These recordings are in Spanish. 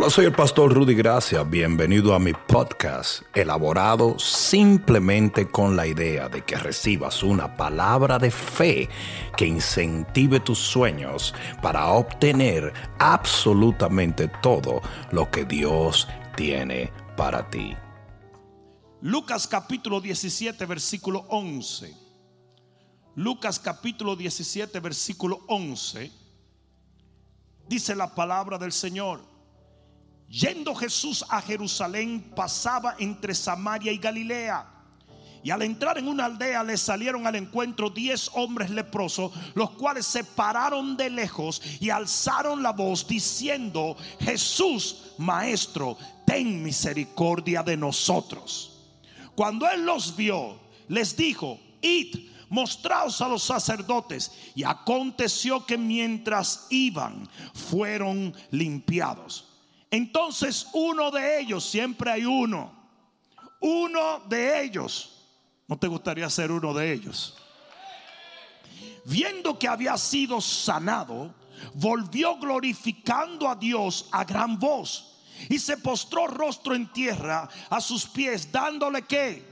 Hola, soy el pastor Rudy Gracia. Bienvenido a mi podcast, elaborado simplemente con la idea de que recibas una palabra de fe que incentive tus sueños para obtener absolutamente todo lo que Dios tiene para ti. Lucas capítulo 17, versículo 11. Lucas capítulo 17, versículo 11. Dice la palabra del Señor. Yendo Jesús a Jerusalén, pasaba entre Samaria y Galilea. Y al entrar en una aldea le salieron al encuentro diez hombres leprosos, los cuales se pararon de lejos y alzaron la voz diciendo, Jesús, Maestro, ten misericordia de nosotros. Cuando él los vio, les dijo, id, mostraos a los sacerdotes. Y aconteció que mientras iban, fueron limpiados. Entonces uno de ellos, siempre hay uno, uno de ellos, ¿no te gustaría ser uno de ellos? Viendo que había sido sanado, volvió glorificando a Dios a gran voz y se postró rostro en tierra a sus pies, dándole que,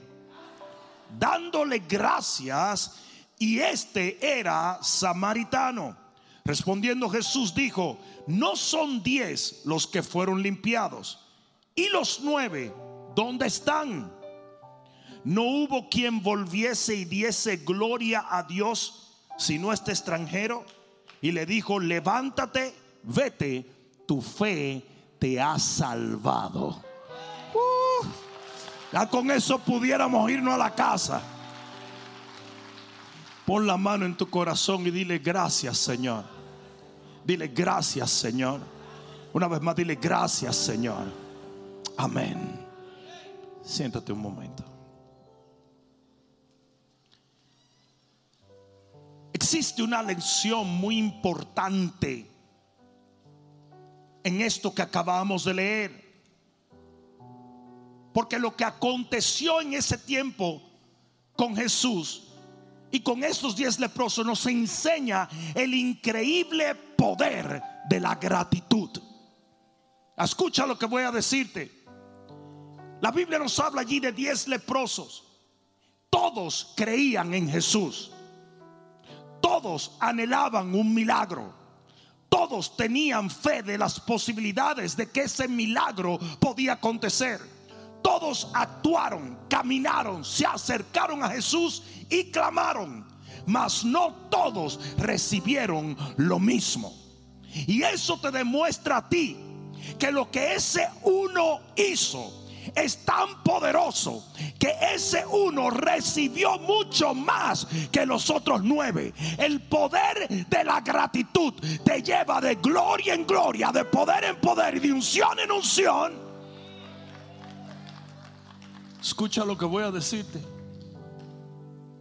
dándole gracias, y este era samaritano. Respondiendo Jesús dijo, no son diez los que fueron limpiados. ¿Y los nueve dónde están? No hubo quien volviese y diese gloria a Dios sino este extranjero. Y le dijo, levántate, vete, tu fe te ha salvado. Uh, ya con eso pudiéramos irnos a la casa. Pon la mano en tu corazón y dile gracias Señor. Dile gracias Señor. Una vez más dile gracias Señor. Amén. Siéntate un momento. Existe una lección muy importante en esto que acabamos de leer. Porque lo que aconteció en ese tiempo con Jesús y con estos diez leprosos nos enseña el increíble poder de la gratitud. Escucha lo que voy a decirte. La Biblia nos habla allí de diez leprosos. Todos creían en Jesús. Todos anhelaban un milagro. Todos tenían fe de las posibilidades de que ese milagro podía acontecer. Todos actuaron, caminaron, se acercaron a Jesús y clamaron. Mas no todos recibieron lo mismo. Y eso te demuestra a ti que lo que ese uno hizo es tan poderoso que ese uno recibió mucho más que los otros nueve. El poder de la gratitud te lleva de gloria en gloria, de poder en poder y de unción en unción. Escucha lo que voy a decirte.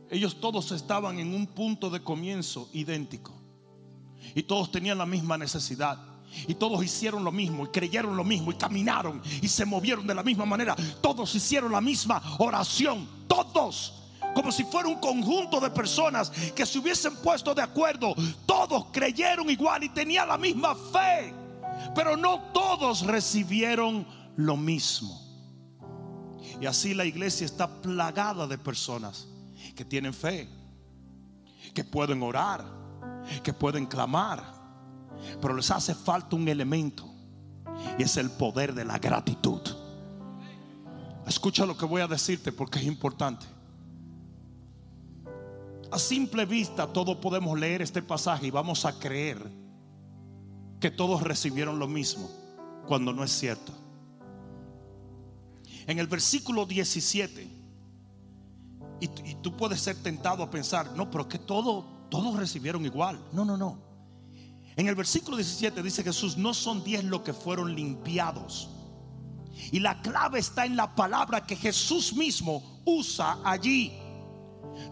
Ellos todos estaban en un punto de comienzo idéntico. Y todos tenían la misma necesidad. Y todos hicieron lo mismo y creyeron lo mismo y caminaron y se movieron de la misma manera. Todos hicieron la misma oración. Todos. Como si fuera un conjunto de personas que se hubiesen puesto de acuerdo. Todos creyeron igual y tenían la misma fe. Pero no todos recibieron lo mismo. Y así la iglesia está plagada de personas que tienen fe, que pueden orar, que pueden clamar, pero les hace falta un elemento y es el poder de la gratitud. Escucha lo que voy a decirte porque es importante. A simple vista todos podemos leer este pasaje y vamos a creer que todos recibieron lo mismo cuando no es cierto. En el versículo 17 y, tú puedes ser tentado a pensar, no, pero que todo, todos recibieron igual. No, no, no. En el versículo 17 dice Jesús, no son diez los que fueron limpiados. Y la clave está en la palabra que Jesús mismo usa allí.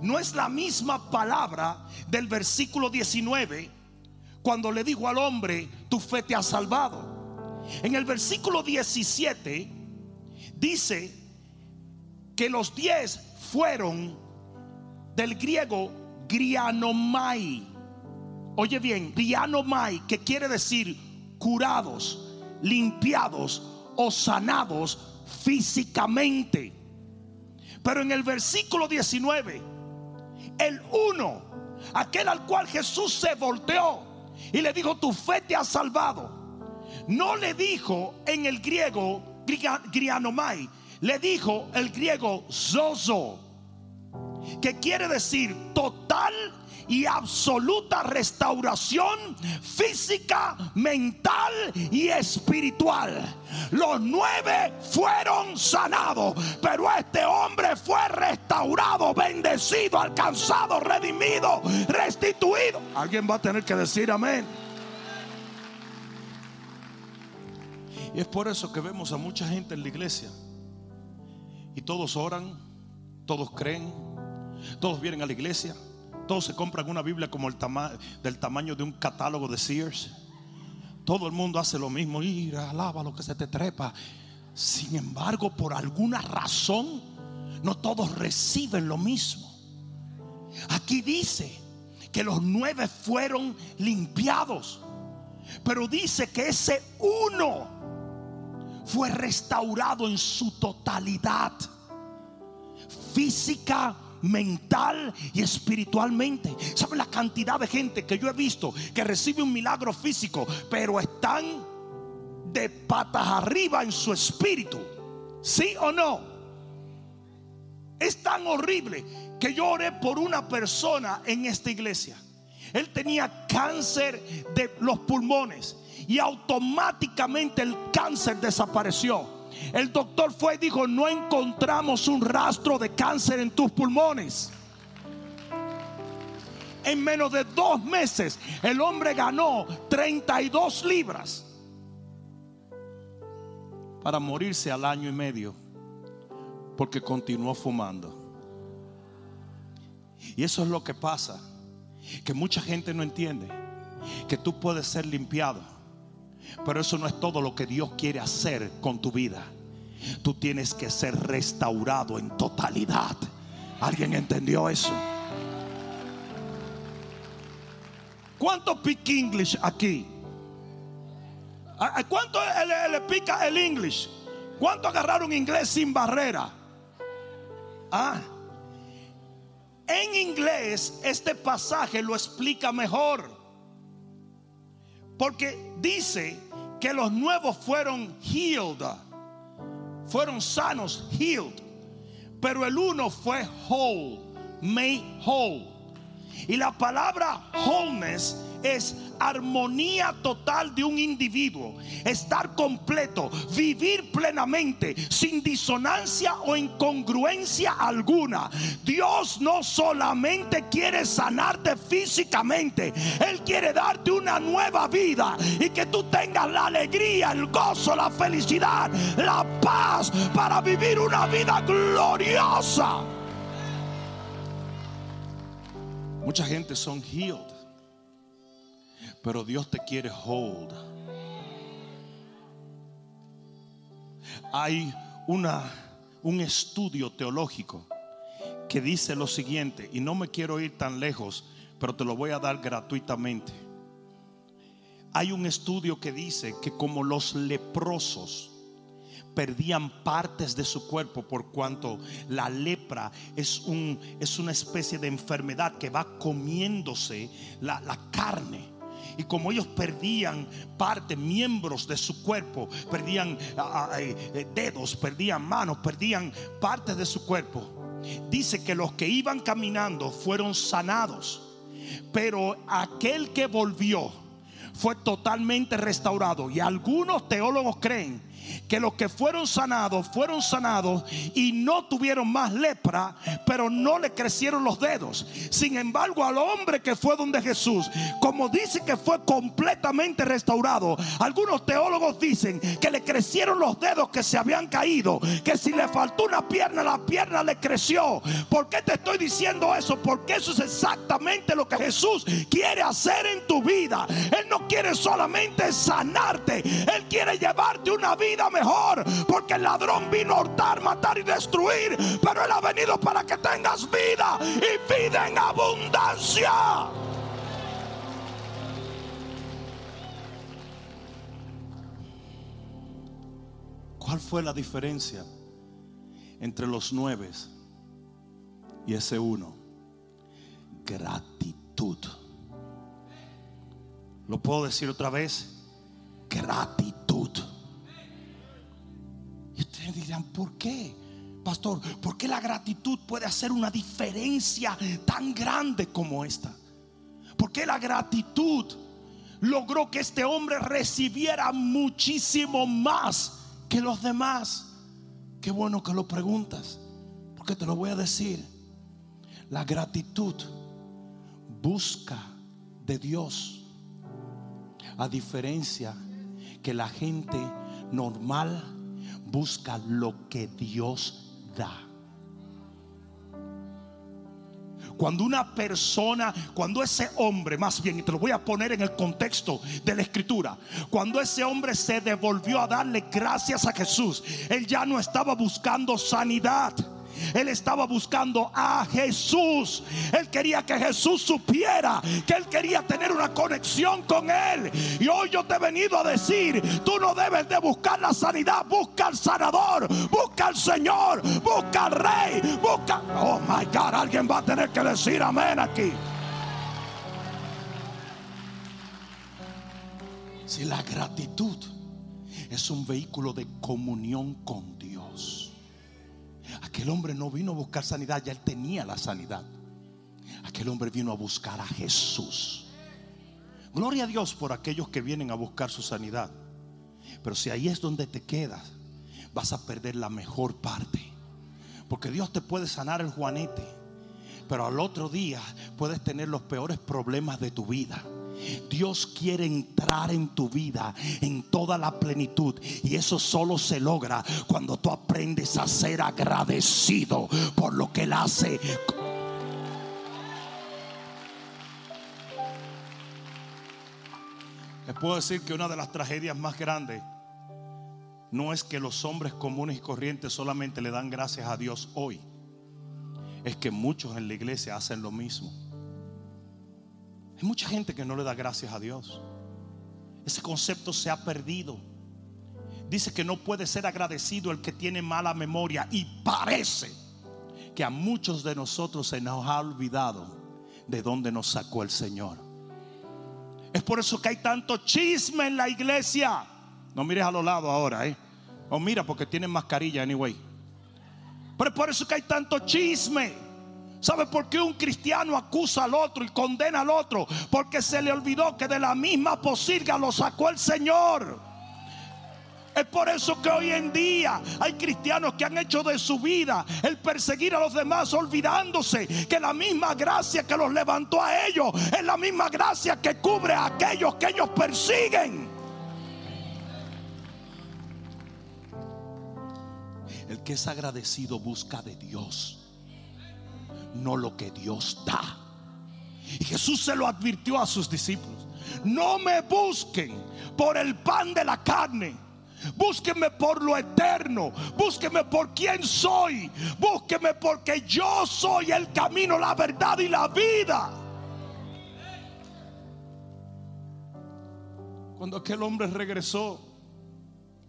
No es la misma palabra del versículo 19 cuando le dijo al hombre, tu fe te ha salvado. En el versículo 17 dice que los diez fueron del griego grianomai. Oye bien, grianomai, que quiere decir curados, limpiados o sanados físicamente. Pero en el versículo 19, el uno, aquel al cual Jesús se volteó y le dijo, tu fe te ha salvado. No le dijo en el griego grianomai, le dijo el griego zozo, que quiere decir total y absoluta restauración física, mental y espiritual. Los nueve fueron sanados, pero este hombre fue restaurado, bendecido, alcanzado, redimido, restituido. Alguien va a tener que decir amén. Y es por eso que vemos a mucha gente en la iglesia. Y todos oran, todos creen, todos vienen a la iglesia todos se compran una Biblia como el del tamaño de un catálogo de Sears. Todo el mundo hace lo mismo. Y alaba lo que se te trepa. Sin embargo, por alguna razón, no todos reciben lo mismo. Aquí dice que los nueve fueron limpiados. Pero dice que ese uno fue restaurado en su totalidad. Física, mental y espiritualmente. ¿Saben la cantidad de gente que yo he visto que recibe un milagro físico, pero están de patas arriba en su espíritu? ¿Sí o no? Es tan horrible que yo oré por una persona en esta iglesia. Él tenía cáncer de los pulmones y automáticamente el cáncer desapareció. El doctor fue y dijo, no encontramos un rastro de cáncer en tus pulmones. En menos de dos meses el hombre ganó 32 libras para morirse al año y medio porque continuó fumando. Y eso es lo que pasa, que mucha gente no entiende, que tú puedes ser limpiado pero eso no es todo lo que Dios quiere hacer con tu vida. Tú tienes que ser restaurado en totalidad. ¿Alguien entendió eso? ¿Cuánto pick English aquí? ¿Cuánto le, pica el English? ¿Cuánto agarraron inglés sin barrera? Ah, en inglés este pasaje lo explica mejor. Porque dice que los nuevos fueron healed, fueron sanos, healed. Pero el uno fue whole, made whole. Y la palabra wholeness es armonía total de un individuo, estar completo, vivir plenamente, sin disonancia o incongruencia alguna. Dios no solamente quiere sanarte físicamente, Él quiere darte una nueva vida y que tú tengas la alegría, el gozo, la felicidad, la paz para vivir una vida gloriosa. Mucha gente son healed pero Dios te quiere hold. Hay una, un estudio teológico que dice lo siguiente, y no me quiero ir tan lejos, pero te lo voy a dar gratuitamente. Hay un estudio que dice que como los leprosos perdían partes de su cuerpo por cuanto la lepra es, un, es una especie de enfermedad que va comiéndose la, la carne y como ellos perdían parte, miembros de su cuerpo, perdían eh, dedos, perdían manos, perdían partes de su cuerpo, dice que los que iban caminando fueron sanados. Pero aquel que volvió fue totalmente restaurado. Y algunos teólogos creen que los que fueron sanados fueron sanados y no tuvieron más lepra, pero no le crecieron los dedos. Sin embargo, al hombre que fue donde Jesús, como dice que fue completamente restaurado, algunos teólogos dicen que le crecieron los dedos que se habían caído, que si le faltó una pierna, la pierna le creció. ¿Por qué te estoy diciendo eso? Porque eso es exactamente lo que Jesús quiere hacer en tu vida. Él no quiere solamente sanarte, Él quiere llevarte una vida mejor. Porque el ladrón vino a hurtar, matar y destruir. Pero Él ha venido para que tengas vida y vida en abundancia. ¿Cuál fue la diferencia entre los nueve y ese uno? Gratitud. ¿Lo puedo decir otra vez? Gratitud. Ustedes dirán, ¿por qué? Pastor, ¿por qué la gratitud puede hacer una diferencia tan grande como esta? ¿Por qué la gratitud logró que este hombre recibiera muchísimo más que los demás? Qué bueno que lo preguntas, porque te lo voy a decir. La gratitud busca de Dios, a diferencia que la gente normal busca lo que Dios da. Cuando una persona, cuando ese hombre, más bien, y te lo voy a poner en el contexto de la escritura, cuando ese hombre se devolvió a darle gracias a Jesús, él ya no estaba buscando sanidad. Él estaba buscando a Jesús. Él quería que Jesús supiera que él quería tener una conexión con él. Y hoy yo te he venido a decir, tú no debes de buscar la sanidad, busca al sanador, busca al Señor, busca al rey, busca... Oh my God, alguien va a tener que decir amén aquí. Si la gratitud es un vehículo de comunión con. Aquel hombre no vino a buscar sanidad, ya él tenía la sanidad. Aquel hombre vino a buscar a Jesús. Gloria a Dios por aquellos que vienen a buscar su sanidad. Pero si ahí es donde te quedas, vas a perder la mejor parte. Porque Dios te puede sanar el juanete, pero al otro día puedes tener los peores problemas de tu vida. Dios quiere entrar en tu vida en toda la plenitud. Y eso solo se logra cuando tú aprendes a ser agradecido por lo que Él hace. Les puedo decir que una de las tragedias más grandes no es que los hombres comunes y corrientes solamente le dan gracias a Dios hoy. Es que muchos en la iglesia hacen lo mismo. Hay mucha gente que no le da gracias a Dios. Ese concepto se ha perdido. Dice que no puede ser agradecido el que tiene mala memoria y parece que a muchos de nosotros se nos ha olvidado de dónde nos sacó el Señor. Es por eso que hay tanto chisme en la iglesia. No mires a los lados ahora, ¿eh? O mira porque tienen mascarilla, anyway. Pero es por eso que hay tanto chisme. ¿Sabe por qué un cristiano acusa al otro y condena al otro? Porque se le olvidó que de la misma posilga lo sacó el Señor. Es por eso que hoy en día hay cristianos que han hecho de su vida el perseguir a los demás olvidándose que la misma gracia que los levantó a ellos es la misma gracia que cubre a aquellos que ellos persiguen. El que es agradecido busca de Dios no lo que Dios da. Y Jesús se lo advirtió a sus discípulos. No me busquen por el pan de la carne. Búsquenme por lo eterno. Búsquenme por quién soy. Búsquenme porque yo soy el camino, la verdad y la vida. Cuando aquel hombre regresó,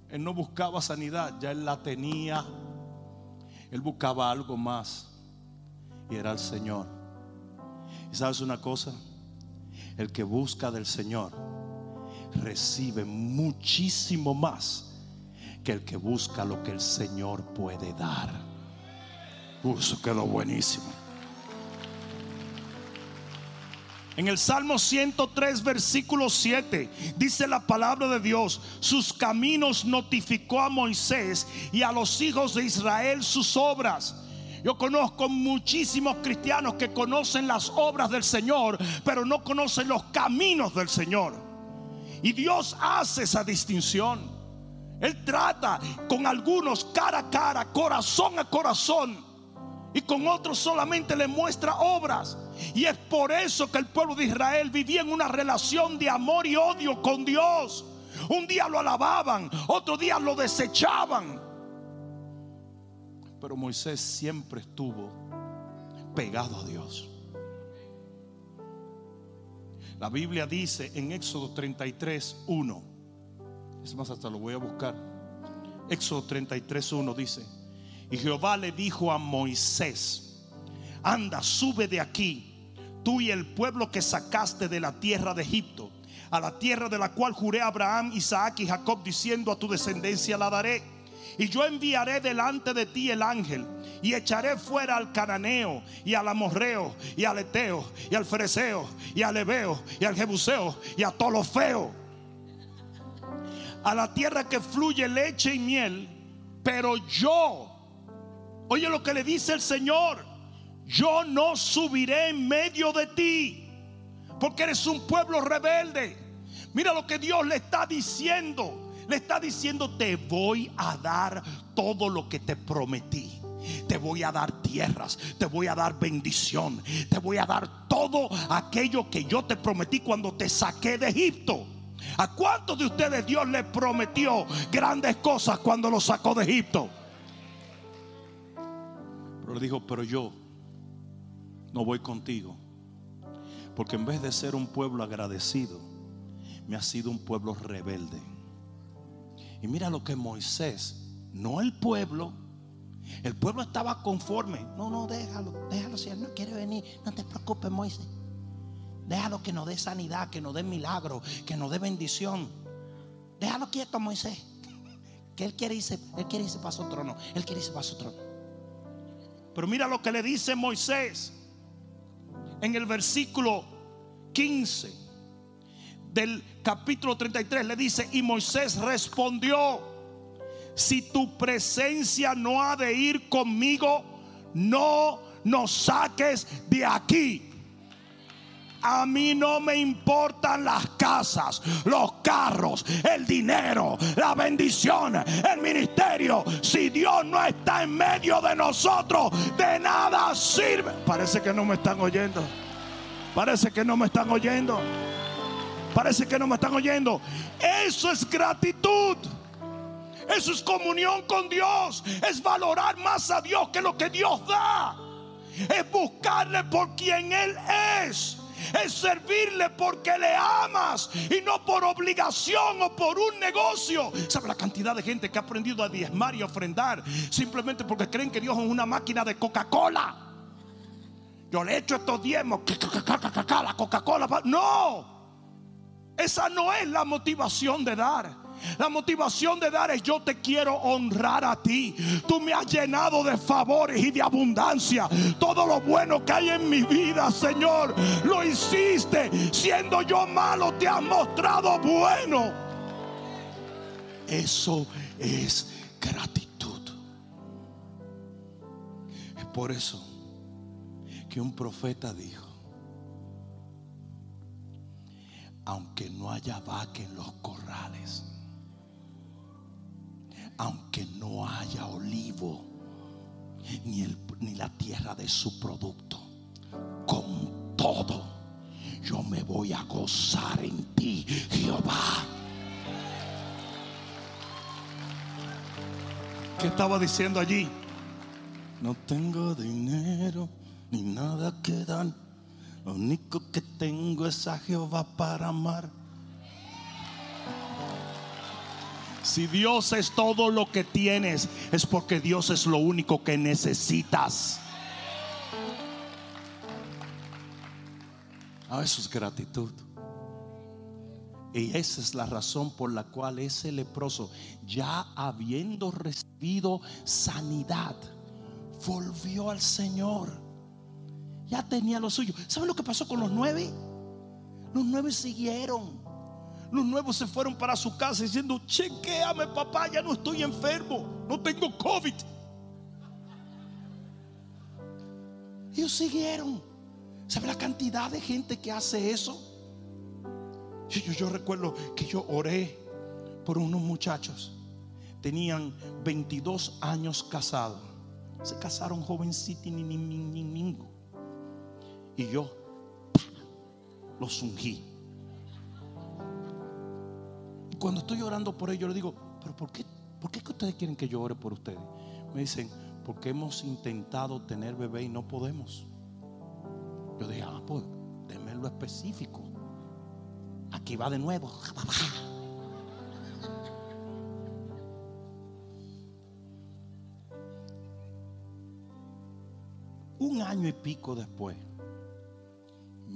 él no buscaba sanidad, ya él la tenía. Él buscaba algo más y era el Señor. ¿Y sabes una cosa? El que busca del Señor recibe muchísimo más que el que busca lo que el Señor puede dar. Uh, eso quedó buenísimo. En el Salmo 103, versículo 7, dice la palabra de Dios, sus caminos notificó a Moisés y a los hijos de Israel sus obras. Yo conozco muchísimos cristianos que conocen las obras del Señor, pero no conocen los caminos del Señor. Y Dios hace esa distinción. Él trata con algunos cara a cara, corazón a corazón. Y con otros solamente le muestra obras. Y es por eso que el pueblo de Israel vivía en una relación de amor y odio con Dios. Un día lo alababan, otro día lo desechaban. Pero Moisés siempre estuvo pegado a Dios. La Biblia dice en Éxodo 33, 1. Es más, hasta lo voy a buscar. Éxodo 33, 1 dice, y Jehová le dijo a Moisés, anda, sube de aquí, tú y el pueblo que sacaste de la tierra de Egipto, a la tierra de la cual juré a Abraham, Isaac y Jacob, diciendo a tu descendencia la daré. Y yo enviaré delante de ti el ángel y echaré fuera al cananeo y al amorreo y al eteo y al fereceo y al ebeo y al jebuseo y a todos los feos. A la tierra que fluye leche y miel, pero yo, oye lo que le dice el Señor, yo no subiré en medio de ti, porque eres un pueblo rebelde. Mira lo que Dios le está diciendo. Le está diciendo, te voy a dar todo lo que te prometí. Te voy a dar tierras, te voy a dar bendición, te voy a dar todo aquello que yo te prometí cuando te saqué de Egipto. ¿A cuántos de ustedes Dios le prometió grandes cosas cuando los sacó de Egipto? Pero le dijo, pero yo no voy contigo. Porque en vez de ser un pueblo agradecido, me ha sido un pueblo rebelde. Y mira lo que Moisés, no el pueblo, el pueblo estaba conforme. No, no, déjalo, déjalo. Si él no quiere venir, no te preocupes, Moisés. Déjalo que nos dé sanidad, que nos dé milagro, que nos dé bendición. Déjalo quieto, Moisés. Que él quiere irse, él quiere irse para su trono. Él quiere irse para su trono. Pero mira lo que le dice Moisés en el versículo 15 del capítulo 33 le dice, y Moisés respondió, si tu presencia no ha de ir conmigo, no nos saques de aquí. A mí no me importan las casas, los carros, el dinero, la bendición, el ministerio. Si Dios no está en medio de nosotros, de nada sirve. Parece que no me están oyendo. Parece que no me están oyendo. Parece que no me están oyendo. Eso es gratitud. Eso es comunión con Dios. Es valorar más a Dios que lo que Dios da. Es buscarle por quien Él es. Es servirle porque le amas y no por obligación o por un negocio. ¿Sabe la cantidad de gente que ha aprendido a diezmar y ofrendar simplemente porque creen que Dios es una máquina de Coca-Cola? Yo le he hecho estos diezmos, la Coca-Cola. No. Esa no es la motivación de dar. La motivación de dar es yo te quiero honrar a ti. Tú me has llenado de favores y de abundancia. Todo lo bueno que hay en mi vida, Señor, lo hiciste. Siendo yo malo, te has mostrado bueno. Eso es gratitud. Es por eso que un profeta dijo, aunque no haya vaca en los corrales, aunque no haya olivo, ni, ni la tierra de su producto, con todo, yo me voy a gozar en ti, Jehová. ¿Qué estaba diciendo allí? No tengo dinero ni nada que dar. Lo único que tengo es a Jehová para amar. Si Dios es todo lo que tienes, es porque Dios es lo único que necesitas. Ah, eso es gratitud. Y esa es la razón por la cual ese leproso, ya habiendo recibido sanidad, volvió al Señor. Ya tenía lo suyo. ¿Saben lo que pasó con los nueve? Los nueve siguieron. Los nuevos se fueron para su casa diciendo, chequeame papá, ya no estoy enfermo, no tengo COVID. Ellos siguieron. ¿Sabe la cantidad de gente que hace eso? Yo, recuerdo que yo oré por unos muchachos. Tenían 22 años casados. Se casaron jovencitos y yo los ungí. Cuando estoy orando por ellos, yo le digo, pero ¿por qué, por qué que ustedes quieren que yo ore por ustedes? Me dicen, porque hemos intentado tener bebé y no podemos. Yo dije, ah, pues, denme lo específico. Aquí va de nuevo. Un año y pico después,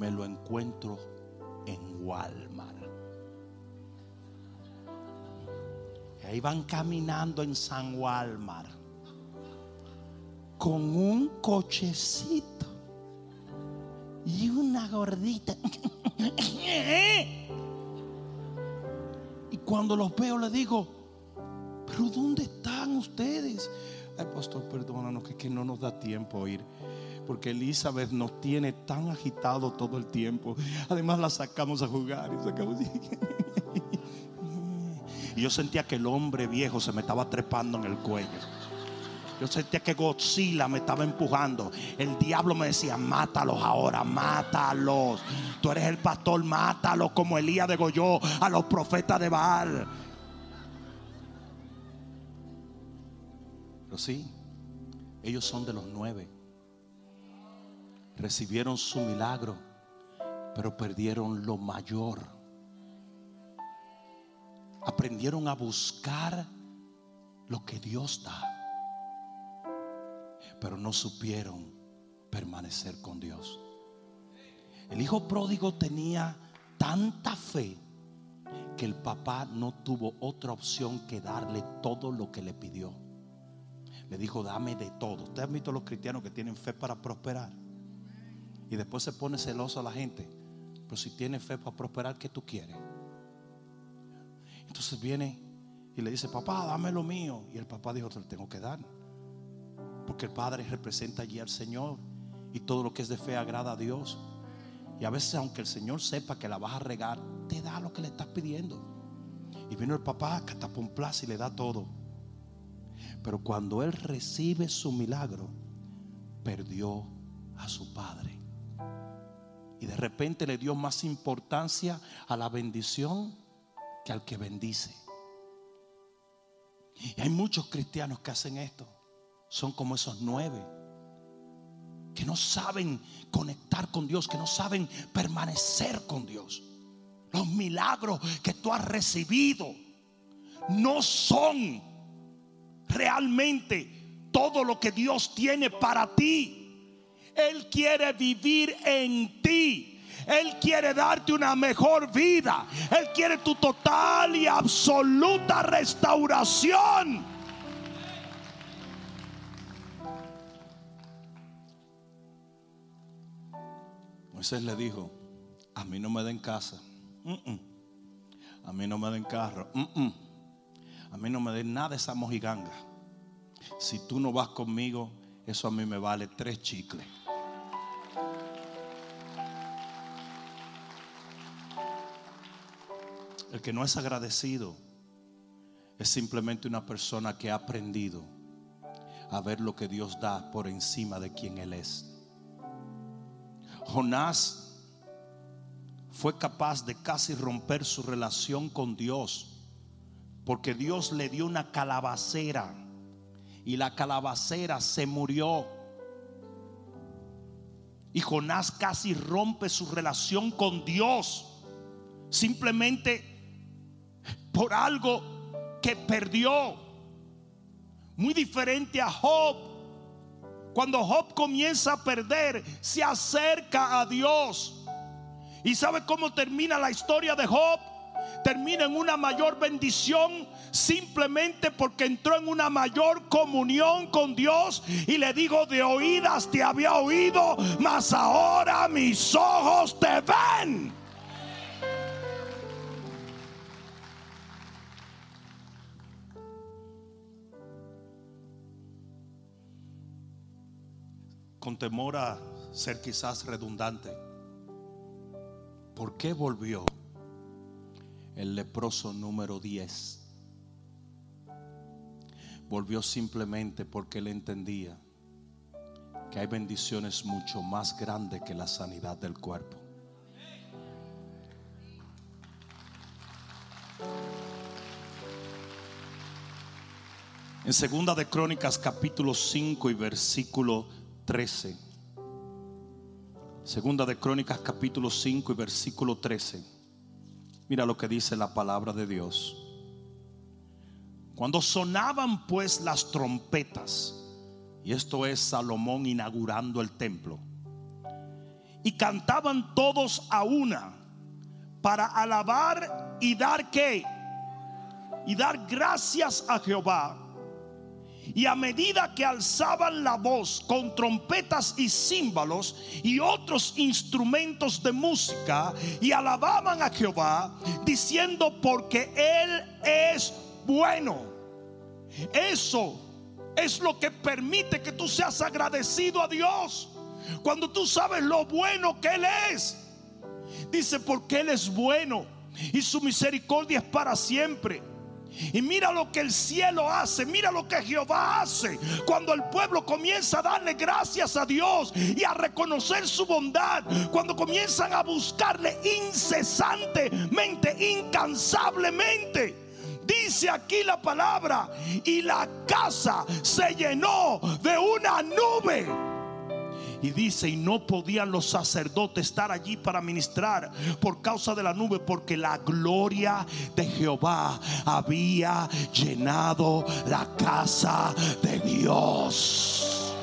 me lo encuentro en Walmart. Ahí van caminando en San Walmart con un cochecito y una gordita. y cuando los veo le digo, pero ¿dónde están ustedes? Ay, pastor, perdónanos que, que no nos da tiempo ir. Porque Elizabeth nos tiene tan agitado todo el tiempo. Además la sacamos a jugar y. Y yo sentía que el hombre viejo se me estaba trepando en el cuello. Yo sentía que Godzilla me estaba empujando. El diablo me decía, mátalos ahora, mátalos. Tú eres el pastor, mátalos como Elías degolló a los profetas de Baal. Pero sí, ellos son de los nueve. Recibieron su milagro, pero perdieron lo mayor. Aprendieron a buscar lo que Dios da, pero no supieron permanecer con Dios. El hijo pródigo tenía tanta fe que el papá no tuvo otra opción que darle todo lo que le pidió. Le dijo, dame de todo. Usted ha visto los cristianos que tienen fe para prosperar. Y después se pone celoso a la gente. Pero si tiene fe para prosperar, ¿qué tú quieres? Entonces viene y le dice, papá, dame lo mío. Y el papá dijo, te lo tengo que dar. Porque el Padre representa allí al Señor. Y todo lo que es de fe agrada a Dios. Y a veces, aunque el Señor sepa que la vas a regar, te da lo que le estás pidiendo. Y vino el papá, plaza y le da todo. Pero cuando él recibe su milagro, perdió a su padre. Y de repente le dio más importancia a la bendición que al que bendice. Y hay muchos cristianos que hacen esto. Son como esos nueve. Que no saben conectar con Dios, que no saben permanecer con Dios. Los milagros que tú has recibido no son realmente todo lo que Dios tiene para ti. Él quiere vivir en ti. Él quiere darte una mejor vida. Él quiere tu total y absoluta restauración. Moisés le dijo, a mí no me den casa. A mí no me den carro. A mí no me den nada esa mojiganga. Si tú no vas conmigo, eso a mí me vale tres chicles. El que no es agradecido es simplemente una persona que ha aprendido a ver lo que Dios da por encima de quien Él es. Jonás fue capaz de casi romper su relación con Dios porque Dios le dio una calabacera y la calabacera se murió. Y Jonás casi rompe su relación con Dios simplemente por algo que perdió. Muy diferente a Job. Cuando Job comienza a perder, se acerca a Dios. ¿Y sabe cómo termina la historia de Job? termina en una mayor bendición simplemente porque entró en una mayor comunión con Dios y le digo de oídas te había oído, mas ahora mis ojos te ven. Con temor a ser quizás redundante, ¿por qué volvió? el leproso número 10. Volvió simplemente porque él entendía que hay bendiciones mucho más grandes que la sanidad del cuerpo. En segunda de Crónicas capítulo 5 y versículo 13. Segunda de Crónicas capítulo 5 y versículo 13. Mira lo que dice la palabra de Dios. Cuando sonaban pues las trompetas Y esto es Salomón inaugurando el templo. Y cantaban todos a una para alabar y dar qué? Y dar gracias a Jehová. Y a medida que alzaban la voz con trompetas y címbalos y otros instrumentos de música y alababan a Jehová diciendo porque Él es bueno. Eso es lo que permite que tú seas agradecido a Dios. Cuando tú sabes lo bueno que Él es. Dice, porque Él es bueno y su misericordia es para siempre. Y mira lo que el cielo hace, mira lo que Jehová hace. Cuando el pueblo comienza a darle gracias a Dios y a reconocer su bondad, cuando comienzan a buscarle incesantemente, incansablemente. Dice aquí la palabra, y la casa se llenó de una nube y dice, y no podían los sacerdotes estar allí para ministrar por causa de la nube, porque la gloria de Jehová había llenado la casa de Dios.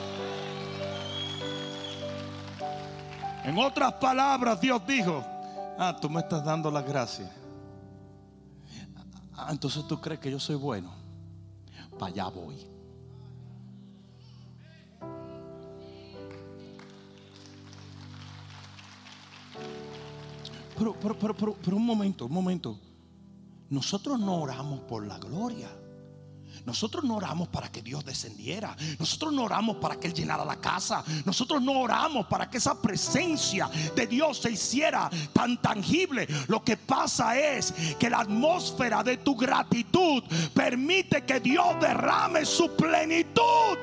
En otras palabras, Dios dijo, ah, tú me estás dando la gracia. Ah, entonces tú crees que yo soy bueno. Para allá voy. Pero, pero, pero, pero, un momento, un momento. Nosotros no oramos por la gloria. Nosotros no oramos para que Dios descendiera. Nosotros no oramos para que Él llenara la casa. Nosotros no oramos para que esa presencia de Dios se hiciera tan tangible. Lo que pasa es que la atmósfera de tu gratitud permite que Dios derrame su plenitud.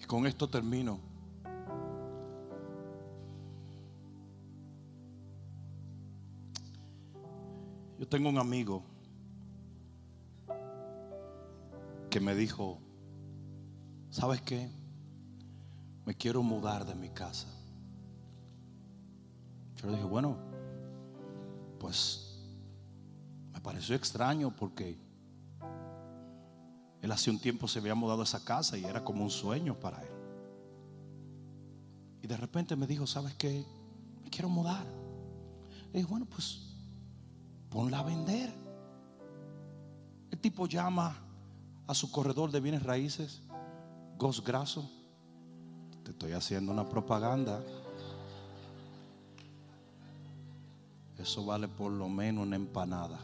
Y con esto termino. Yo tengo un amigo que me dijo, ¿sabes qué? Me quiero mudar de mi casa. Yo le dije, bueno, pues me pareció extraño porque él hace un tiempo se había mudado a esa casa y era como un sueño para él. Y de repente me dijo, ¿sabes qué? Me quiero mudar. Le dije, bueno, pues ponla a vender. El tipo llama a su corredor de bienes raíces, Gos Graso. Te estoy haciendo una propaganda. Eso vale por lo menos una empanada.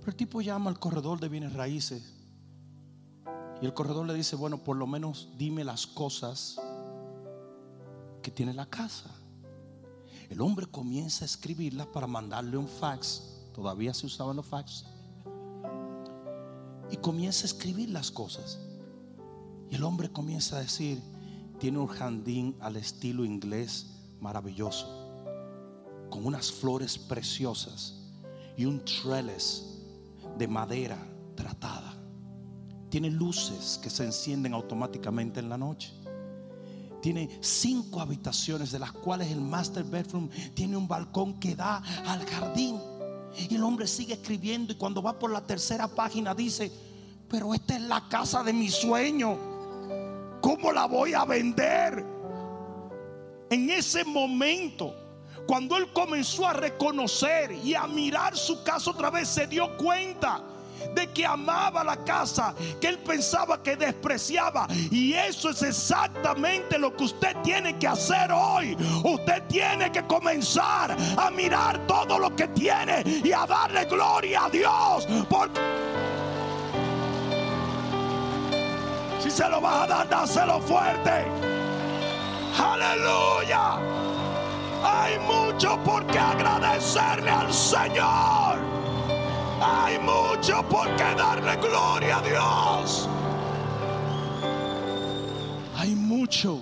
Pero el tipo llama al corredor de bienes raíces. Y el corredor le dice, bueno, por lo menos dime las cosas que tiene la casa. El hombre comienza a escribirlas para mandarle un fax. Todavía se usaban los fax. Y comienza a escribir las cosas. Y el hombre comienza a decir, tiene un jardín al estilo inglés maravilloso, con unas flores preciosas y un trellis de madera tratada. Tiene luces que se encienden automáticamente en la noche tiene cinco habitaciones, de las cuales el master bedroom tiene un balcón que da al jardín. Y el hombre sigue escribiendo y cuando va por la tercera página dice, pero esta es la casa de mi sueño. ¿Cómo la voy a vender? En ese momento, cuando él comenzó a reconocer y a mirar su casa otra vez, se dio cuenta de que amaba la casa que él pensaba que despreciaba. Y eso es exactamente lo que usted tiene que hacer hoy. Usted tiene que comenzar a mirar todo lo que tiene y a darle gloria a Dios. Porque si se lo vas a dar, dáselo fuerte. Aleluya. Hay mucho por qué agradecerle al Señor. Hay mucho por qué darle gloria a Dios. Hay mucho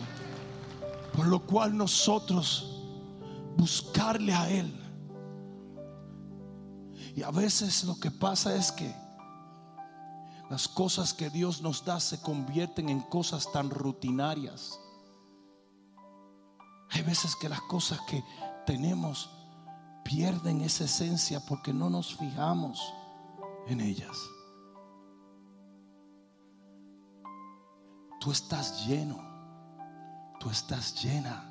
por lo cual nosotros buscarle a Él. Y a veces lo que pasa es que las cosas que Dios nos da se convierten en cosas tan rutinarias. Hay veces que las cosas que tenemos pierden esa esencia porque no nos fijamos en ellas. Tú estás lleno, tú estás llena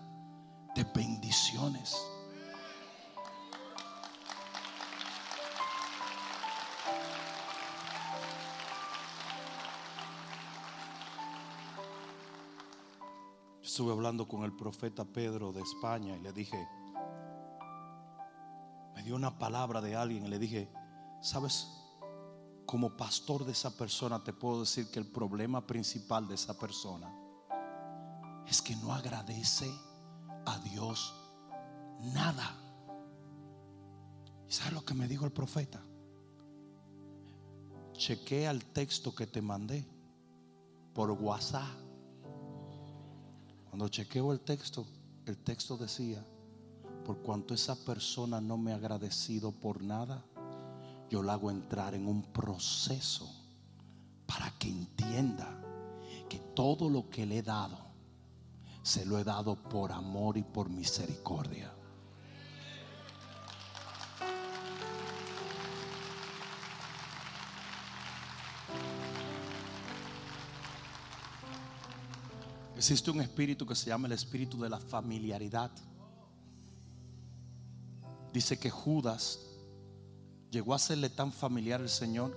de bendiciones. Estuve hablando con el profeta Pedro de España y le dije, me dio una palabra de alguien y le dije, ¿sabes? Como pastor de esa persona te puedo decir que el problema principal de esa persona es que no agradece a Dios nada. ¿Y sabes lo que me dijo el profeta? Chequea el texto que te mandé por WhatsApp. Cuando chequeo el texto, el texto decía, por cuanto esa persona no me ha agradecido por nada, yo la hago entrar en un proceso para que entienda que todo lo que le he dado, se lo he dado por amor y por misericordia. Existe un espíritu que se llama el espíritu de la familiaridad. Dice que Judas llegó a serle tan familiar al Señor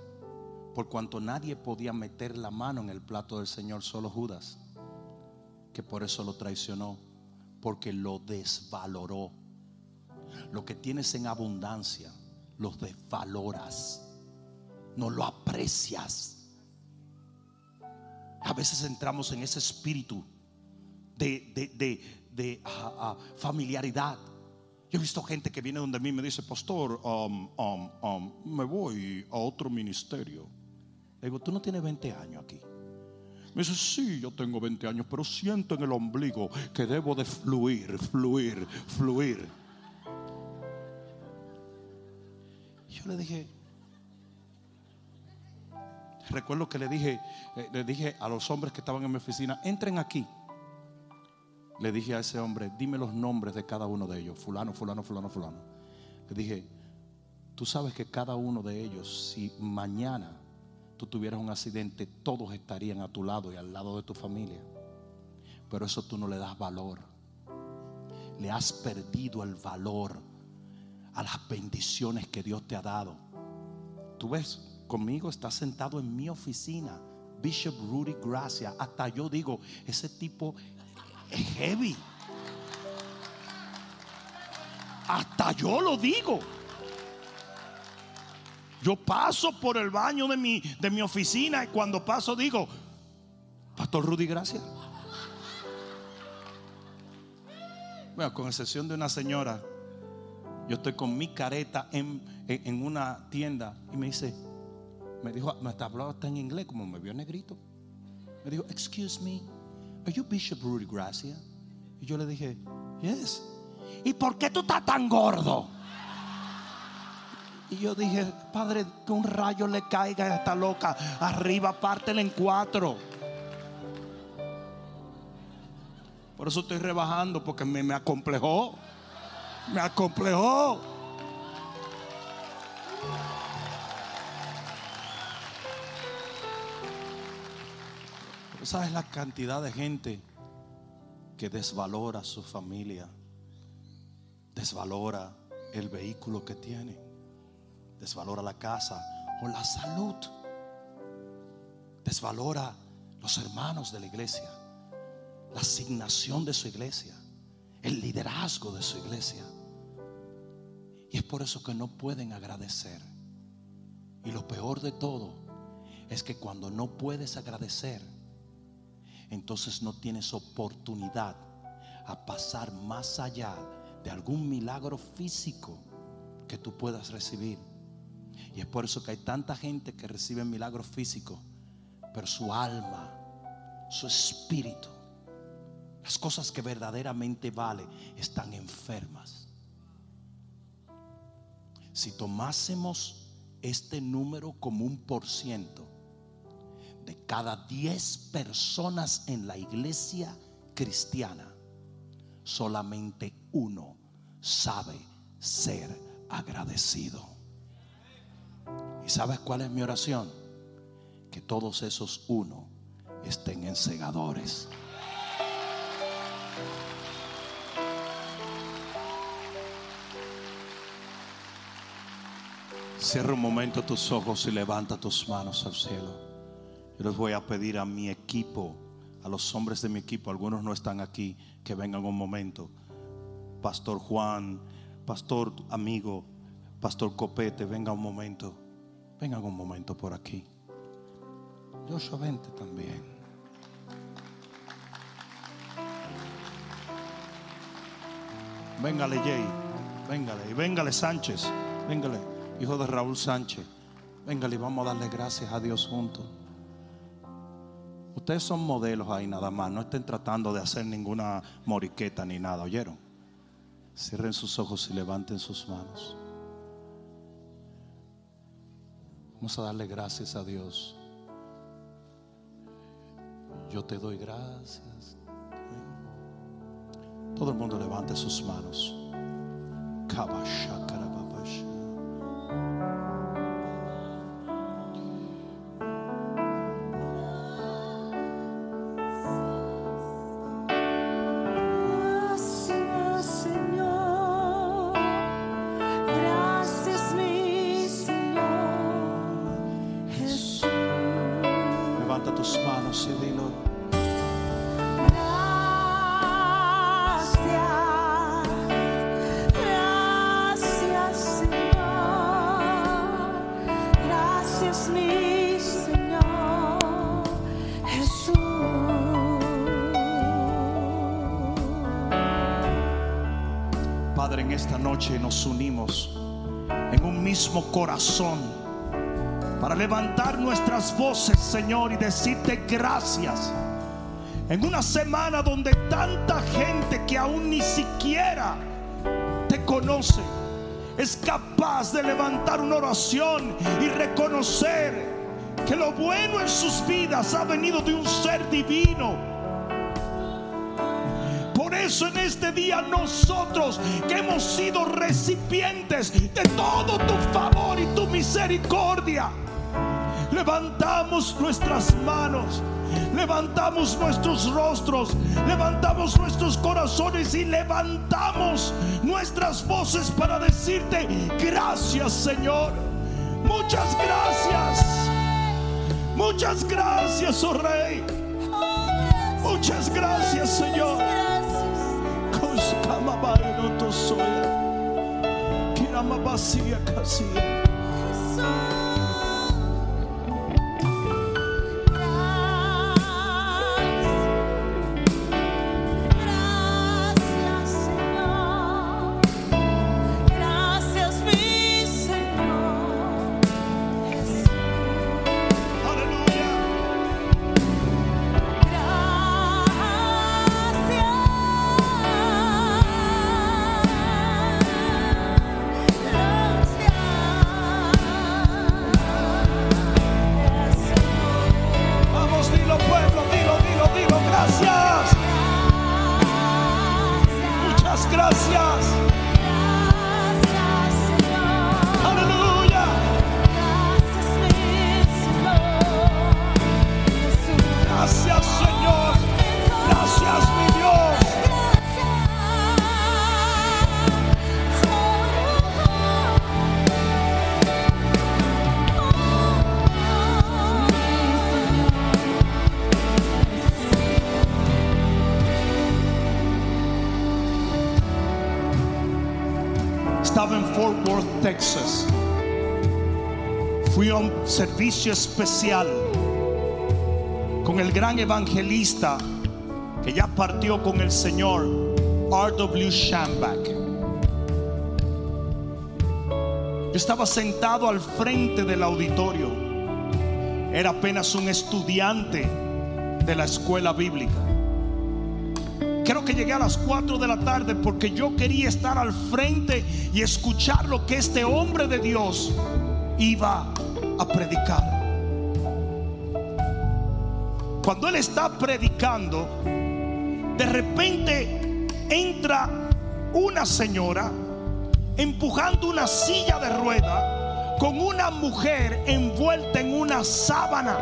por cuanto nadie podía meter la mano en el plato del Señor, solo Judas, que por eso lo traicionó, porque lo desvaloró. Lo que tienes en abundancia, lo desvaloras, no lo aprecias. A veces entramos en ese espíritu de, ah, ah, familiaridad. Yo he visto gente que viene donde mí y me dice, pastor, um, um, um, me voy a otro ministerio. Le digo, tú no tienes 20 años aquí. Me dice, sí, yo tengo 20 años, pero siento en el ombligo que debo de fluir, fluir, fluir. yo le dije, recuerdo que le dije, eh, le dije a los hombres que estaban en mi oficina, entren aquí. Le dije a ese hombre, dime los nombres de cada uno de ellos, fulano, fulano, fulano, fulano. Le dije, tú sabes que cada uno de ellos, si mañana tú tuvieras un accidente, todos estarían a tu lado y al lado de tu familia. Pero eso tú no le das valor. Le has perdido el valor a las bendiciones que Dios te ha dado. Tú ves, conmigo está sentado en mi oficina Bishop Rudy Gracia. Hasta yo digo, ese tipo es heavy. Hasta yo lo digo. Yo paso por el baño de mi, de mi oficina y cuando paso digo, Pastor Rudy, gracias. Bueno, con excepción de una señora, yo estoy con mi careta en, en, una tienda y me dice, me dijo, me hablando hasta en inglés, como me vio negrito. Me dijo, excuse me. ¿Are you Bishop Rudy Gracia? Y yo le dije, Yes. ¿Y por qué tú estás tan gordo? Y yo dije, Padre, que un rayo le caiga a esta loca. Arriba, pártela en cuatro. Por eso estoy rebajando, porque me, me acomplejó. Me acomplejó. ¿Sabes la cantidad de gente que desvalora su familia? Desvalora el vehículo que tiene. Desvalora la casa o la salud. Desvalora los hermanos de la iglesia. La asignación de su iglesia. El liderazgo de su iglesia. Y es por eso que no pueden agradecer. Y lo peor de todo es que cuando no puedes agradecer, entonces no tienes oportunidad a pasar más allá de algún milagro físico que tú puedas recibir. Y es por eso que hay tanta gente que recibe milagros físicos, pero su alma, su espíritu, las cosas que verdaderamente valen, están enfermas. Si tomásemos este número como un por ciento, de cada 10 personas en la iglesia cristiana, solamente uno sabe ser agradecido. ¿Y sabes cuál es mi oración? Que todos esos uno estén en segadores. Cierra un momento tus ojos y levanta tus manos al cielo. Yo les voy a pedir a mi equipo, a los hombres de mi equipo, algunos no están aquí, que vengan un momento. Pastor Juan, pastor amigo, pastor Copete, venga un momento. Vengan un momento por aquí. Joshua, vente también. Véngale Jay, véngale, y véngale Sánchez, véngale, hijo de Raúl Sánchez. Véngale vamos a darle gracias a Dios juntos. Ustedes son modelos ahí nada más, no estén tratando de hacer ninguna moriqueta ni nada, ¿oyeron? Cierren sus ojos y levanten sus manos. Vamos a darle gracias a Dios. Yo te doy gracias. Todo el mundo levante sus manos. Esta noche nos unimos en un mismo corazón para levantar nuestras voces, Señor, y decirte gracias. En una semana donde tanta gente que aún ni siquiera te conoce es capaz de levantar una oración y reconocer que lo bueno en sus vidas ha venido de un ser divino. Este día nosotros que hemos sido recipientes de todo tu favor y tu misericordia, levantamos nuestras manos, levantamos nuestros rostros, levantamos nuestros corazones y levantamos nuestras voces para decirte gracias Señor. Muchas gracias. Muchas gracias, oh Rey. Muchas gracias, Señor. sonha. Que ama bacia, cacia. Texas. Fui a un servicio especial con el gran evangelista que ya partió con el Señor, R.W. Shambach. Yo estaba sentado al frente del auditorio. Era apenas un estudiante de la escuela bíblica. Creo que llegué a las 4 de la tarde porque yo quería estar al frente y escuchar lo que este hombre de Dios iba a predicar. Cuando él está predicando, de repente entra una señora empujando una silla de rueda con una mujer envuelta en una sábana.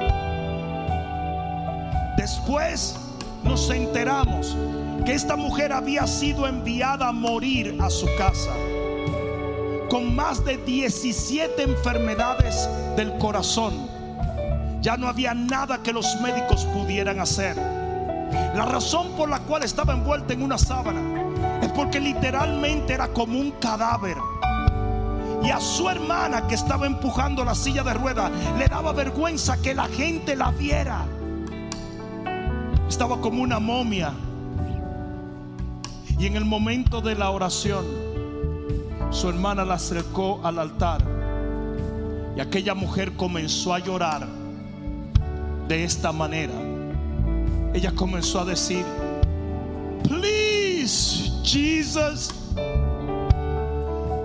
Después nos enteramos que esta mujer había sido enviada a morir a su casa con más de 17 enfermedades del corazón. Ya no había nada que los médicos pudieran hacer. La razón por la cual estaba envuelta en una sábana es porque literalmente era como un cadáver. Y a su hermana que estaba empujando la silla de rueda le daba vergüenza que la gente la viera. Estaba como una momia. Y en el momento de la oración, su hermana la acercó al altar. Y aquella mujer comenzó a llorar de esta manera. Ella comenzó a decir, please Jesus,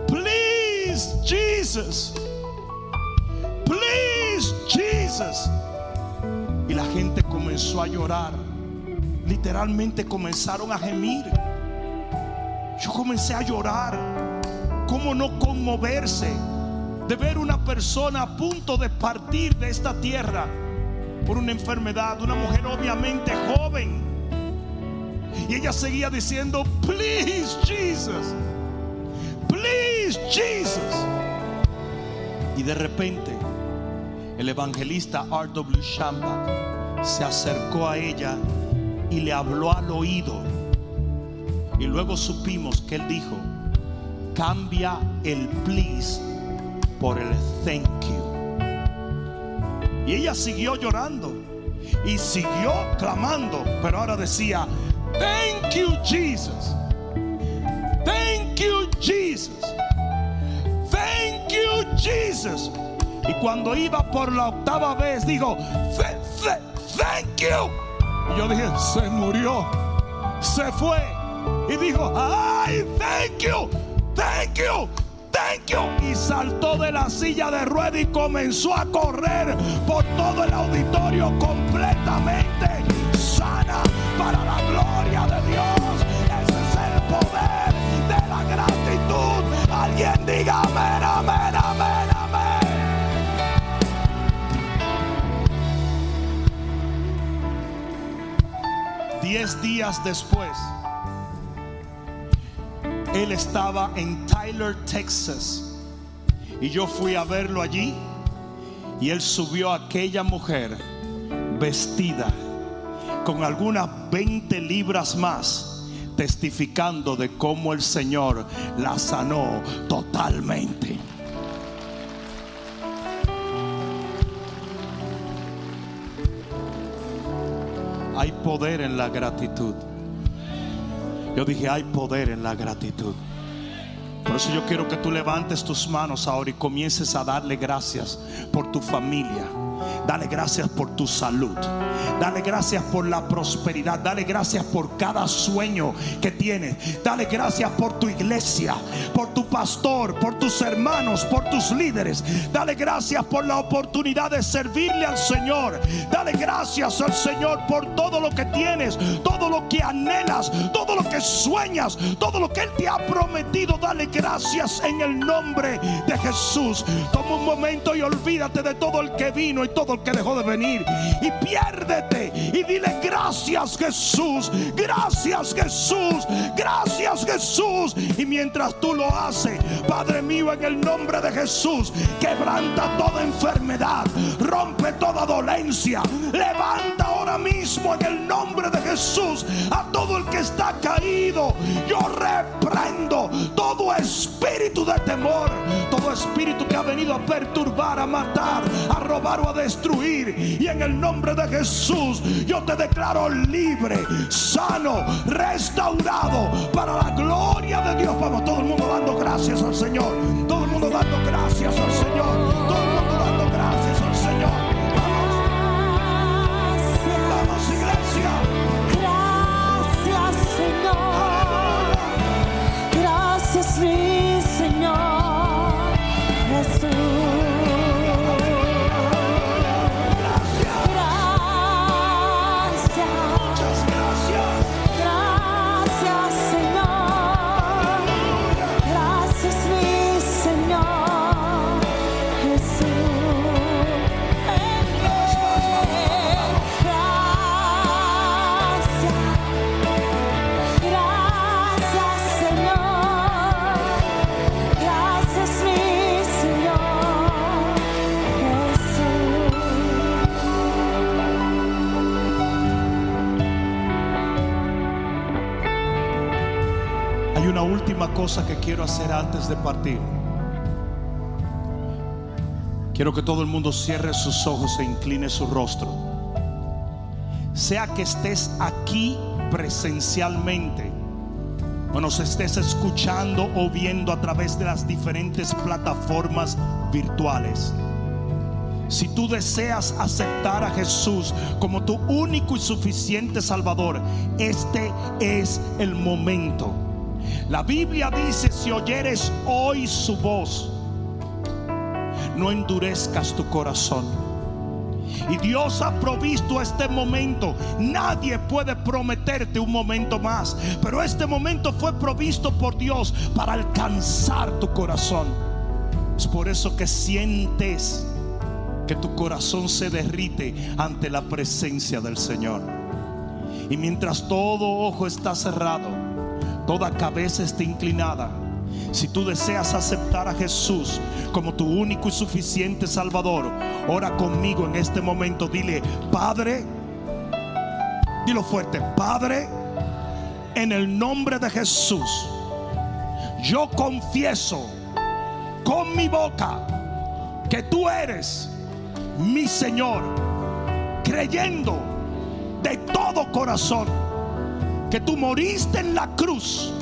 please Jesus, please Jesus. Y la gente comenzó a llorar. Literalmente comenzaron a gemir. Yo comencé a llorar. ¿Cómo no conmoverse de ver una persona a punto de partir de esta tierra por una enfermedad? Una mujer obviamente joven. Y ella seguía diciendo, please Jesus, please Jesus. Y de repente el evangelista R.W. Shambach se acercó a ella y le habló al oído. Y luego supimos que él dijo, cambia el please por el thank you. Y ella siguió llorando y siguió clamando, pero ahora decía, thank you Jesus. Thank you Jesus. Thank you Jesus. Y cuando iba por la octava vez, digo, "Th- th- thank you. Y yo dije, se murió, se fue. Y dijo, ay, thank you, thank you, thank you. Y saltó de la silla de rueda y comenzó a correr por todo el auditorio completamente sana para la gloria de Dios. Ese es el poder de la gratitud. Alguien diga amén, amén, amén, amén. Diez días después, él estaba en Tyler, Texas. Y yo fui a verlo allí. Y él subió a aquella mujer vestida con algunas 20 libras más, testificando de cómo el Señor la sanó totalmente. Hay poder en la gratitud. Yo dije, hay poder en la gratitud. Por eso yo quiero que tú levantes tus manos ahora y comiences a darle gracias por tu familia. Dale gracias por tu salud. Dale gracias por la prosperidad. Dale gracias por cada sueño que tienes. Dale gracias por tu iglesia, por tu pastor, por tus hermanos, por tus líderes. Dale gracias por la oportunidad de servirle al Señor. Dale gracias al Señor por todo lo que tienes, todo lo que anhelas, todo lo que sueñas, todo lo que Él te ha prometido. Dale gracias en el nombre de Jesús. Toma un momento y olvídate de todo el que vino todo el que dejó de venir. Y piérdete y dile gracias Jesús, gracias Jesús, gracias Jesús. Y mientras tú lo haces, Padre mío, en el nombre de Jesús, quebranta toda enfermedad, rompe toda dolencia, levanta ahora mismo en el nombre de Jesús a todo el que está caído. Yo reprendo todo espíritu de temor, todo espíritu que ha venido a perturbar, a matar, a robar o a destruir. Y en el nombre de Jesús, yo te declaro libre, sano, restaurado para la gloria de Dios. Vamos, todo el mundo dando gracias al Señor. Todo el mundo dando gracias al Señor. Todo el mundo cosa que quiero hacer antes de partir. Quiero que todo el mundo cierre sus ojos e incline su rostro. Sea que estés aquí presencialmente o nos estés escuchando o viendo a través de las diferentes plataformas virtuales. Si tú deseas aceptar a Jesús como tu único y suficiente Salvador, este es el momento. La Biblia dice, si oyeres hoy su voz, no endurezcas tu corazón. Y Dios ha provisto este momento. Nadie puede prometerte un momento más. Pero este momento fue provisto por Dios para alcanzar tu corazón. Es por eso que sientes que tu corazón se derrite ante la presencia del Señor. Y mientras todo ojo está cerrado, toda cabeza está inclinada, si tú deseas aceptar a Jesús como tu único y suficiente Salvador, ora conmigo en este momento. Dile, Padre, dilo fuerte, Padre, en el nombre de Jesús, yo confieso con mi boca que tú eres mi Señor, creyendo de todo corazón que tú moriste en la cruz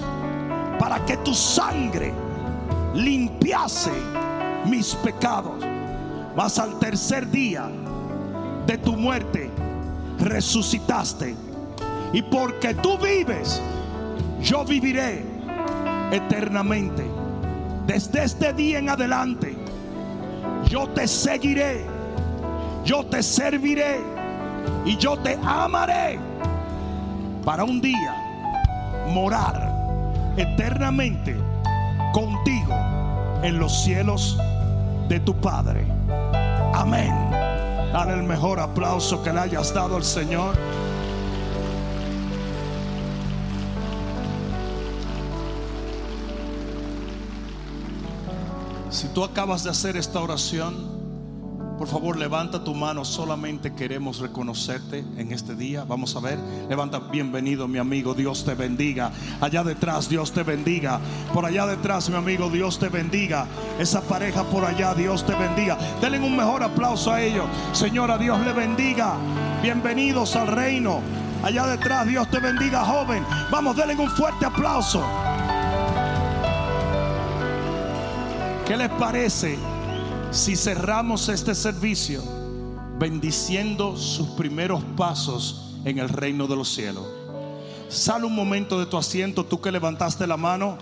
para que tu sangre limpiase mis pecados. Mas al tercer día de tu muerte resucitaste. Y porque tú vives, yo viviré eternamente. Desde este día en adelante, yo te seguiré, yo te serviré y yo te amaré para un día morar eternamente contigo en los cielos de tu Padre. Amén. Dale el mejor aplauso que le hayas dado al Señor. Si tú acabas de hacer esta oración, por favor, levanta tu mano. Solamente queremos reconocerte en este día. Vamos a ver. Levanta, bienvenido, mi amigo. Dios te bendiga. Allá detrás, Dios te bendiga. Por allá detrás, mi amigo, Dios te bendiga. Esa pareja por allá, Dios te bendiga. Denle un mejor aplauso a ellos. Señora, Dios le bendiga. Bienvenidos al reino. Allá detrás, Dios te bendiga, joven. Vamos, denle un fuerte aplauso. ¿Qué les parece? Si cerramos este servicio bendiciendo sus primeros pasos en el reino de los cielos. Sal un momento de tu asiento, tú que levantaste la mano,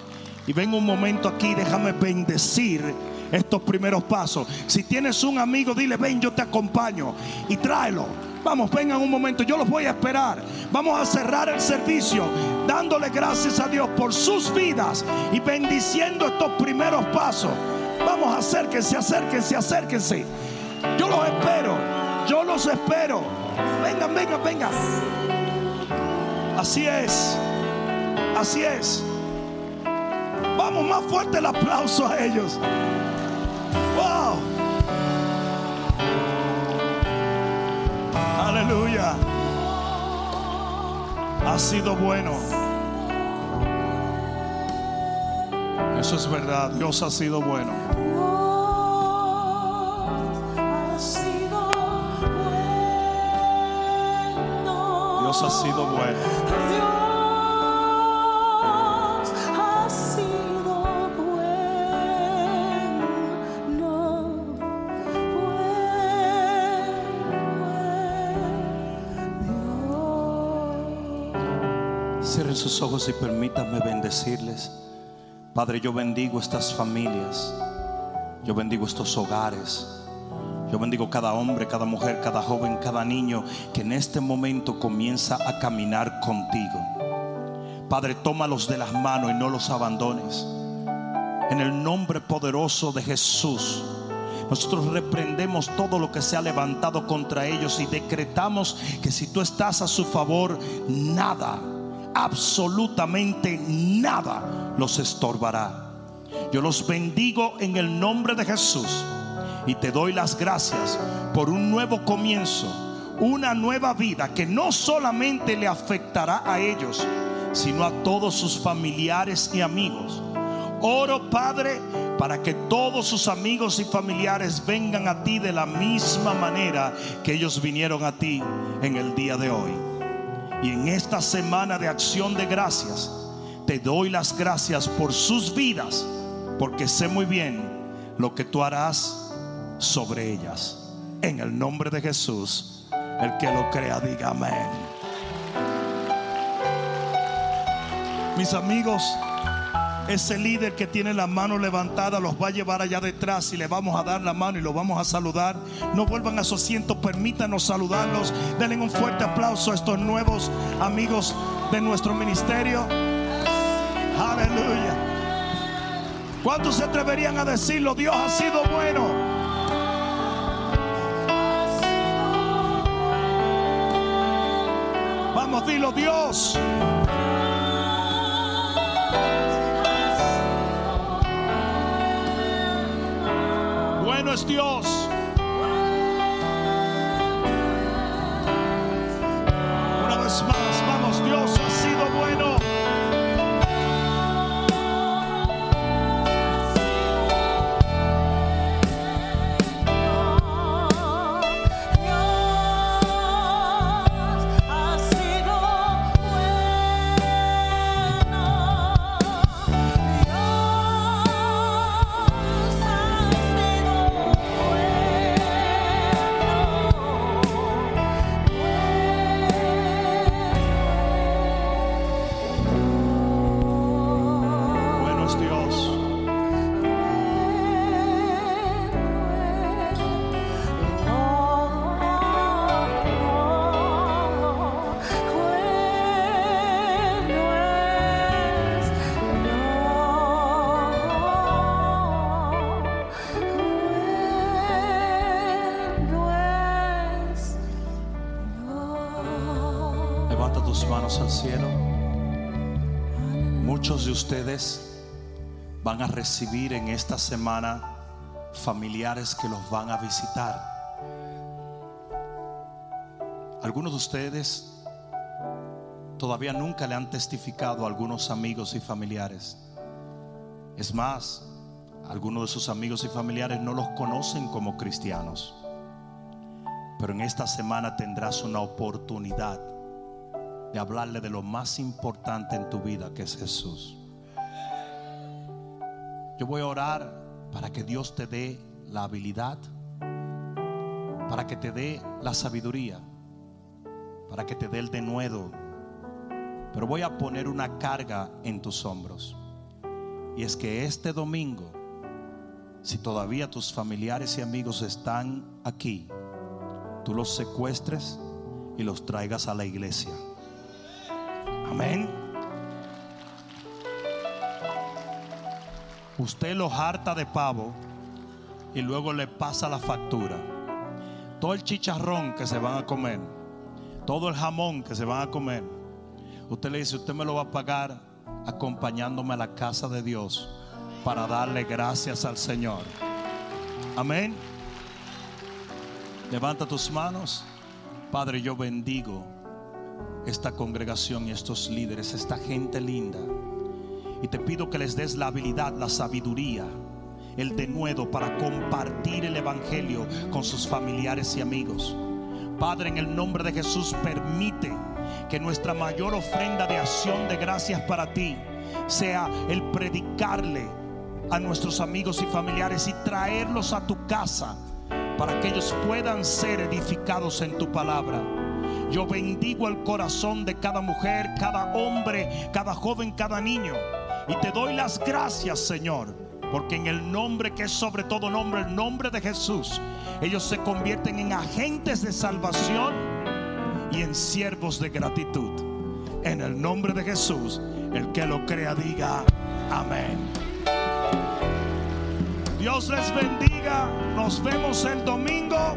y ven un momento aquí, déjame bendecir estos primeros pasos. Si tienes un amigo, dile, ven, yo te acompaño y tráelo. Vamos, vengan un momento, yo los voy a esperar. Vamos a cerrar el servicio dándole gracias a Dios por sus vidas y bendiciendo estos primeros pasos. Vamos, acérquense, acérquense, acérquense. Yo los espero, yo los espero. Vengan, vengan, vengan. Así es, así es. Vamos, más fuerte el aplauso a ellos. Wow. Aleluya. Ha sido bueno. Eso es verdad. Dios ha sido bueno. Dios ha sido bueno. Dios ha sido bueno. Cierren sus ojos y permítanme bendecirles. Padre, yo bendigo estas familias. Yo bendigo estos hogares. Yo bendigo cada hombre, cada mujer, cada joven, cada niño que en este momento comienza a caminar contigo. Padre, tómalos de las manos y no los abandones. En el nombre poderoso de Jesús. Nosotros reprendemos todo lo que se ha levantado contra ellos y decretamos que si tú estás a su favor, nada, absolutamente nada los estorbará. Yo los bendigo en el nombre de Jesús y te doy las gracias por un nuevo comienzo, una nueva vida que no solamente le afectará a ellos, sino a todos sus familiares y amigos. Oro, Padre, para que todos sus amigos y familiares vengan a ti de la misma manera que ellos vinieron a ti en el día de hoy. Y en esta semana de acción de gracias, te doy las gracias por sus vidas, porque sé muy bien lo que tú harás sobre ellas. En el nombre de Jesús, el que lo crea, diga amén. Mis amigos, ese líder que tiene la mano levantada los va a llevar allá detrás y le vamos a dar la mano y lo vamos a saludar. No vuelvan a su asiento, permítanos saludarlos. Denle un fuerte aplauso a estos nuevos amigos de nuestro ministerio. Aleluya. ¿Cuántos se atreverían a decirlo? Dios ha sido bueno. Vamos, dilo Dios. Bueno es Dios. Ustedes van a recibir en esta semana familiares que los van a visitar. Algunos de ustedes todavía nunca le han testificado a algunos amigos y familiares. Es más, algunos de sus amigos y familiares no los conocen como cristianos. Pero en esta semana tendrás una oportunidad de hablarle de lo más importante en tu vida, que es Jesús. Yo voy a orar para que Dios te dé la habilidad, para que te dé la sabiduría, para que te dé el denuedo. Pero voy a poner una carga en tus hombros. Y es que este domingo, si todavía tus familiares y amigos están aquí, tú los secuestres y los traigas a la iglesia. Amén. Usted los harta de pavo y luego le pasa la factura. Todo el chicharrón que se van a comer, todo el jamón que se van a comer. Usted le dice, usted me lo va a pagar acompañándome a la casa de Dios para darle gracias al Señor. Amén. Levanta tus manos. Padre, yo bendigo esta congregación y estos líderes, esta gente linda. Y te pido que les des la habilidad, la sabiduría, el denuedo para compartir el Evangelio con sus familiares y amigos. Padre, en el nombre de Jesús, permite que nuestra mayor ofrenda de acción de gracias para ti sea el predicarle a nuestros amigos y familiares y traerlos a tu casa para que ellos puedan ser edificados en tu palabra. Yo bendigo el corazón de cada mujer, cada hombre, cada joven, cada niño. Y te doy las gracias, Señor, porque en el nombre que es sobre todo nombre, el nombre de Jesús, ellos se convierten en agentes de salvación y en siervos de gratitud. En el nombre de Jesús, el que lo crea diga amén. Dios les bendiga. Nos vemos el domingo.